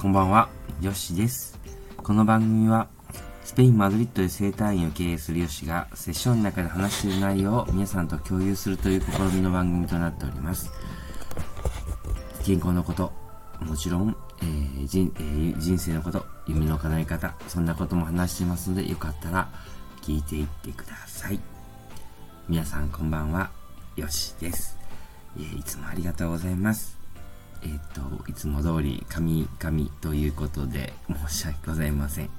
こんばんは、ヨッシです。この番組は、スペイン・マドリッドで生態院を経営するヨッシが、セッションの中で話している内容を皆さんと共有するという試みの番組となっております。健康のこと、もちろん、えー人えー人生のこと、夢の叶え方、そんなことも話していますので、よかったら聞いていってください。皆さんこんばんは、ヨッシです。えいつもありがとうございます。えっ、と、いつも通り、神々ということで、申し訳ございません。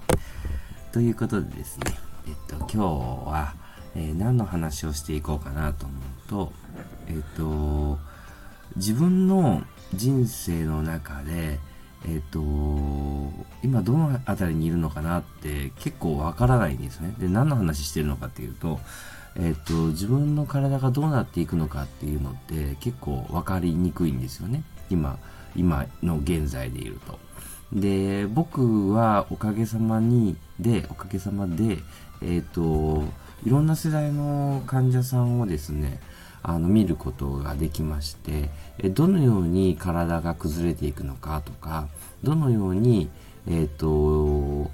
ということでですね、えっ、と、今日は、えー何の話をしていこうかなと思うと、えっ、と、自分の人生の中で、えっ、と、今どのあたりにいるのかなって結構わからないんですね。で、何の話してるのかっていうと、えっ、と、自分の体がどうなっていくのかっていうのって結構わかりにくいんですよね。今、今の現在でいると。で、僕はおかげさまに、で、おかげさまで、えっ、と、いろんな世代の患者さんをですね、あの、見ることができまして、どのように体が崩れていくのかとか、どのように、えっ、と、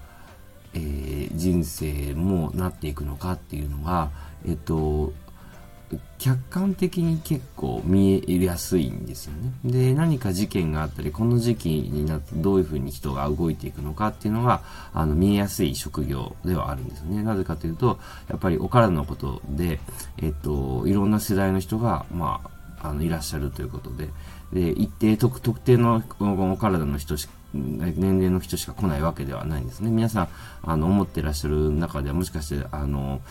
えー人生もなっていくのかっていうのが、えっ、と、客観的に結構見えやすいんですよね。で、何か事件があったり、この時期になってどういうふうに人が動いていくのかっていうのが、あの、見えやすい職業ではあるんですよね。なぜかというと、やっぱりお体のことで、えっと、いろんな世代の人が、まあ、あの、いらっしゃるということで、で、一定特、特定のお体の人し年齢の人しか来ないわけではないんですね。皆さん、あの、思ってらっしゃる中では、もしかして、あの、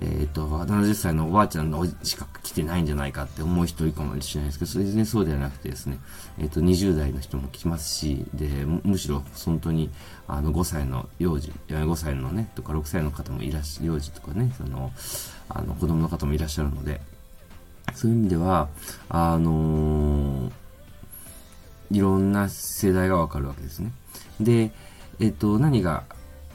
えっ、と、70歳のおばあちゃんのしか来てないんじゃないかって思う人いるかもしれないですけど、それ全然そうではなくてですね、えっ、と、20代の人も来ますし、で、むしろ本当に、あの、5歳の幼児、いや5歳のね、とか6歳の方もいらっしゃ、幼児とかね、その、あの、子供の方もいらっしゃるので、そういう意味では、あのーいろんな世代がわかるわけですね。で、えっと、何が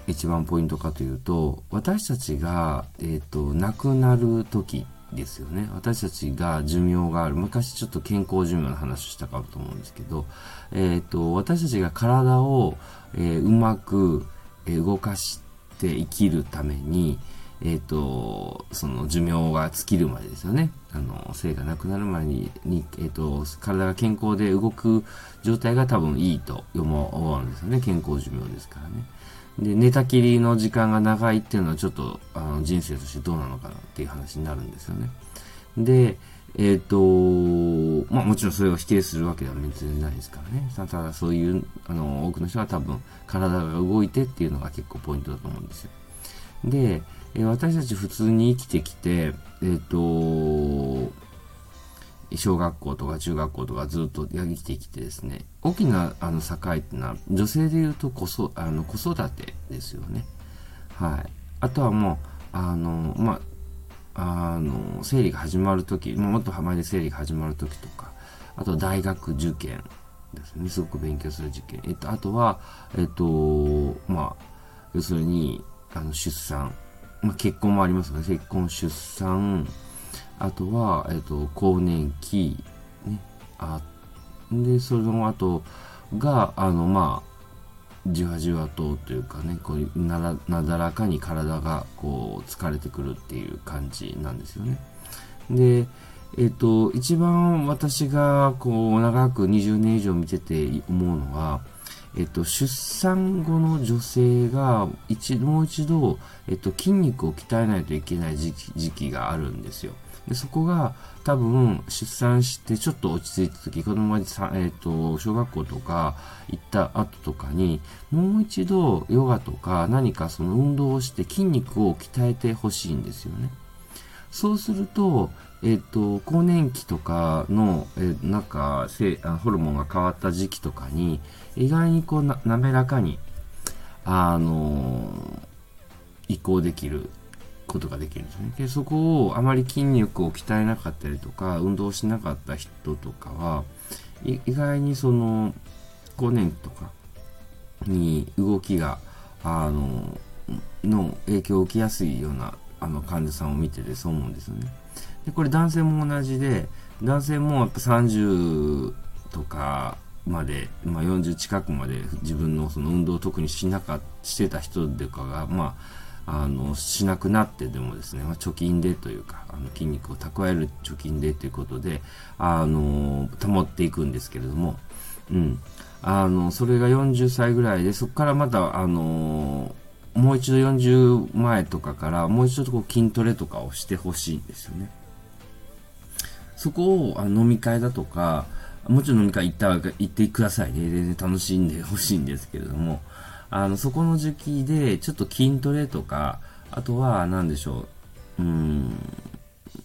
一番ポイントかというと、私たちが、えっと、亡くなる時ですよね。私たちが寿命がある。昔ちょっと健康寿命の話をしたかと思うんですけど、えっと、私たちが体を、えーうまく、動かして生きるために、えっ、と、その寿命が尽きるまでですよね。あの、生がなくなる前に、にえっ、と、体が健康で動く状態が多分いいと思うんですよね。健康寿命ですからね。で、寝たきりの時間が長いっていうのはちょっと、あの、人生としてどうなのかなっていう話になるんですよね。で、えっ、と、まあもちろんそれを否定するわけでは別にないですからね。たただそういう、あの、多くの人は多分体が動いてっていうのが結構ポイントだと思うんですよ。で、え私たち普通に生きてきて、えっ、と、小学校とか中学校とかずっと生きてきてですね、大きなあの境っていうのは、女性で言うと子そあの子育てですよね。はい。あとはもう、あの、まあ、の、生理が始まるとき、もっと前で生理が始まるときとか、あと大学受験ですね。すごく勉強する受験。えっと、あとは、えっと、まあ、要するに、あの、出産。まあ、結婚もありますよね。結婚、出産。あとは、えっと、更年期。ね。あ、で、それの後が、あの、まあ、じわじわとというかね、こうならなだらかに体がこう疲れてくるっていう感じなんですよね。で、えっ、と、一番私がこう長く20年以上見てて思うのは、えっと、出産後の女性が一もう一度、えっと、筋肉を鍛えないといけない時期があるんですよ。でそこが多分出産してちょっと落ち着いた時、子供がさ、えっと、小学校とか行った後とかに、もう一度ヨガとか何かその運動をして筋肉を鍛えてほしいんですよね。そうすると、えっ、と、更年期とかの、えーなんか、せあホルモンが変わった時期とかに、意外にこうな、滑らかに、あのー移行できることができるんですね。で、そこをあまり筋肉を鍛えなかったりとか、運動しなかった人とかは、意外にその、更年期とかに動きが、あの、の影響を受けやすいような、あの、患者さんを見ててそう思うんですよね。で、これ男性も同じで、男性もやっぱ30とかまで、まあ、40近くまで自分のその運動を特にしなかしてた人とかが、まあ、あのしなくなってでもですね、まあ、貯金でというかあの筋肉を蓄える貯金でということであの保っていくんですけれども、うん、あのそれが40歳ぐらいでそこからまたあのもう一度40前とかからもう一度こう筋トレとかをしてほしいんですよね。そこをあ飲み会だとかもちろん飲み会行った行ってくださいね。全然楽しんでほしいんですけれども、あの、そこの時期で、ちょっと筋トレとか、あとは、何でしょう、うん、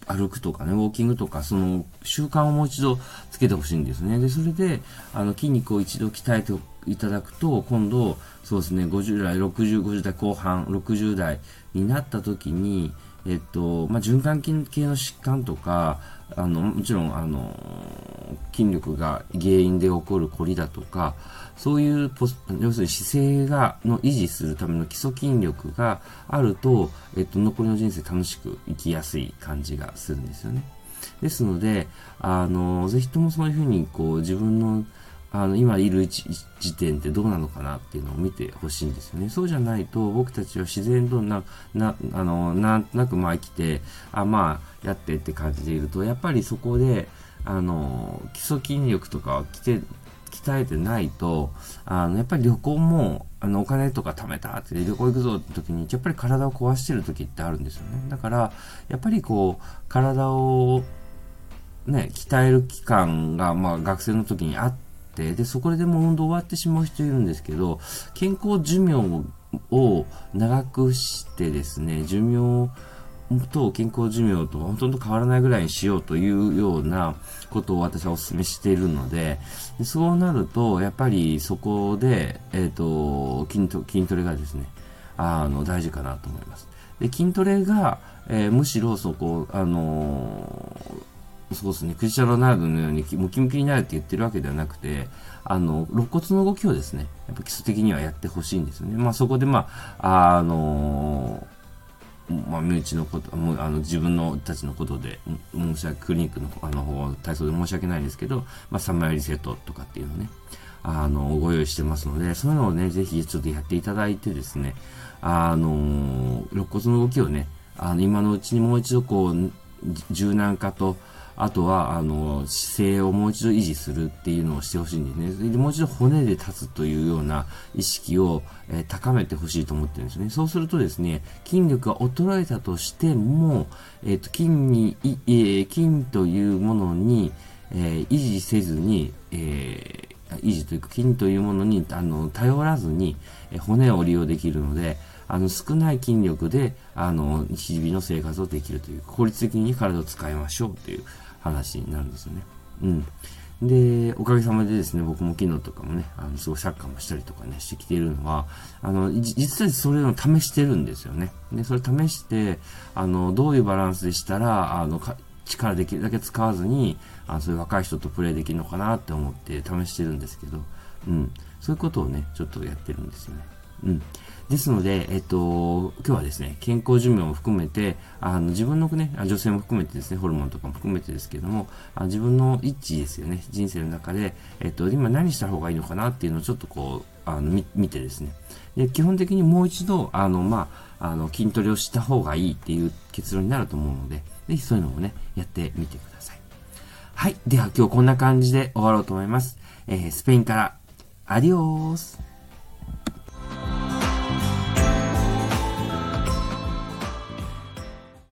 歩くとかね、ウォーキングとか、その習慣をもう一度つけてほしいんですね。で、それで、あの、筋肉を一度鍛えていただくと、今度、そうですね、50代、60、50代後半、60代になった時に、えっと、まあ、循環器系の疾患とか、あの、もちろん、あの、筋力が原因で起こる凝りだとか、そういうポス、要するに姿勢が、の維持するための基礎筋力があると、えっと、残りの人生楽しく生きやすい感じがするんですよね。ですので、あの、ぜひともそういうふうに、こう、自分のあの、今いる時点ってどうなのかなっていうのを見てほしいんですよね。そうじゃないと、僕たちは自然とな、な、あの、なんとなくまあ生きて、あ、まあ、やってって感じでいると、やっぱりそこで、あの、基礎筋力とかをきて、鍛えてないと、あの、やっぱり旅行も、あの、お金とか貯めたって旅行行くぞって時に、やっぱり体を壊してる時ってあるんですよね。だから、やっぱりこう、体を、ね、鍛える期間が、まあ、学生の時にあっ、て、で、そこでもう運動終わってしまう人いるんですけど、健康寿命を長くしてですね、寿命と健康寿命とほとんど変わらないぐらいにしようというようなことを私はお勧めしているので、でそうなると、やっぱりそこで、えっ、ー、と筋ト、筋トレがですね、あの、大事かなと思います。で、筋トレが、えー、むしろそこ、あのーそうですね、クリスチャン・ロナウドのようにムキムキになるって言ってるわけではなくて、あの、肋骨の動きをですね、やっぱ基礎的にはやってほしいんですよね。まあそこでまあ、あのまあ、身内のこと、もうあの自分のたちのことで、申し訳、クリニックのあの方、体操で申し訳ないんですけど、まあ、3枚リセットとかっていうのね、あの、ご用意してますので、そういうのをね、ぜひちょっとやっていただいてですね、あの、肋骨の動きをね、あの、今のうちにもう一度こう、柔軟化と、あとは、あの、姿勢をもう一度維持するっていうのをしてほしいんですね。で、もう一度骨で立つというような意識を、えー、高めてほしいと思ってるんですね。そうするとですね、筋力が衰えたとしても、えっ、ー、と、筋に、えー、筋というものに、え維持せずに、え維持というか筋というものにあの頼らずに、え骨を利用できるので、あの少ない筋力であの日々の生活をできるという効率的に体を使いましょうという話なんですよね。うん。で、おかげさまでですね、僕も昨日とかもね、あの、すごいサッカーもしたりとかね、してきているのは、あの、実際それを試してるんですよね。で、それ試して、あの、どういうバランスでしたら、あの、力できるだけ使わずに、あそういう若い人とプレイできるのかなって思って試してるんですけど、うん。そういうことをね、ちょっとやってるんですよね。うん。ですので、えっと、今日はですね、健康寿命も含めて、あの、自分のね、女性も含めてですね、ホルモンとかも含めてですけども、あ自分の一致ですよね、人生の中で、えっと、今何した方がいいのかなっていうのをちょっとこう、あの、見てですね、で、基本的にもう一度、あの、まあ、あの、筋トレをした方がいいっていう結論になると思うので、ぜひそういうのもね、やってみてください。はい。では今日こんな感じで終わろうと思います。えー、スペインから、アディオース